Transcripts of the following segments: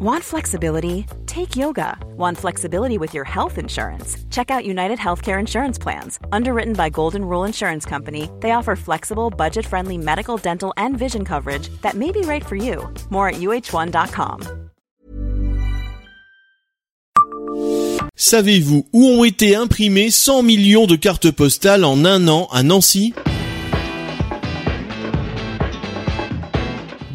Want flexibility? Take yoga. Want flexibility with your health insurance? Check out United Healthcare Insurance Plans. Underwritten by Golden Rule Insurance Company, they offer flexible, budget friendly medical, dental, and vision coverage that may be right for you. More at uh1.com. Savez-vous où ont été imprimées 100 millions de cartes postales en un an à Nancy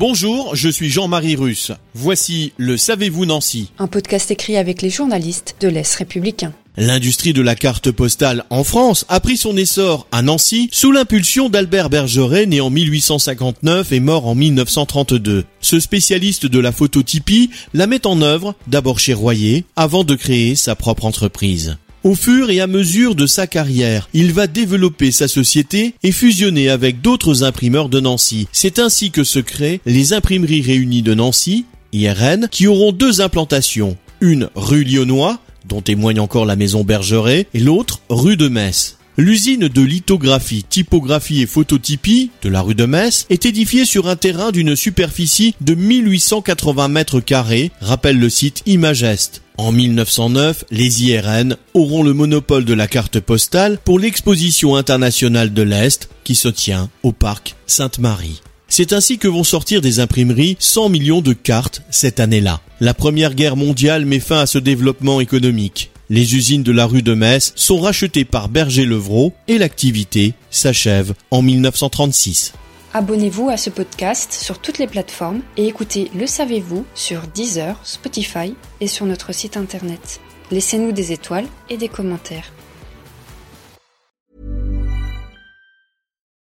Bonjour, je suis Jean-Marie Russe. Voici le Savez-vous Nancy Un podcast écrit avec les journalistes de l'Est républicain. L'industrie de la carte postale en France a pris son essor à Nancy sous l'impulsion d'Albert Bergeret né en 1859 et mort en 1932. Ce spécialiste de la phototypie la met en œuvre d'abord chez Royer avant de créer sa propre entreprise. Au fur et à mesure de sa carrière, il va développer sa société et fusionner avec d'autres imprimeurs de Nancy. C'est ainsi que se créent les imprimeries réunies de Nancy, IRN, qui auront deux implantations. Une rue Lyonnois, dont témoigne encore la maison Bergeret, et l'autre rue de Metz. L'usine de lithographie, typographie et phototypie de la rue de Metz est édifiée sur un terrain d'une superficie de 1880 mètres carrés, rappelle le site Imagest. En 1909, les IRN auront le monopole de la carte postale pour l'exposition internationale de l'Est qui se tient au parc Sainte-Marie. C'est ainsi que vont sortir des imprimeries 100 millions de cartes cette année-là. La Première Guerre mondiale met fin à ce développement économique. Les usines de la rue de Metz sont rachetées par Berger-Levrault et l'activité s'achève en 1936. Abonnez-vous à ce podcast sur toutes les plateformes et écoutez Le Savez-vous sur Deezer, Spotify et sur notre site internet. Laissez-nous des étoiles et des commentaires.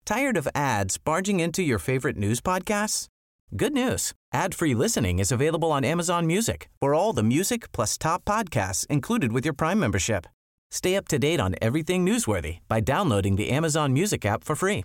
Tired of ads barging into your favorite news podcasts? Good news. Ad-free listening is available on Amazon Music for all the music plus top podcasts included with your Prime membership. Stay up to date on everything newsworthy by downloading the Amazon Music app for free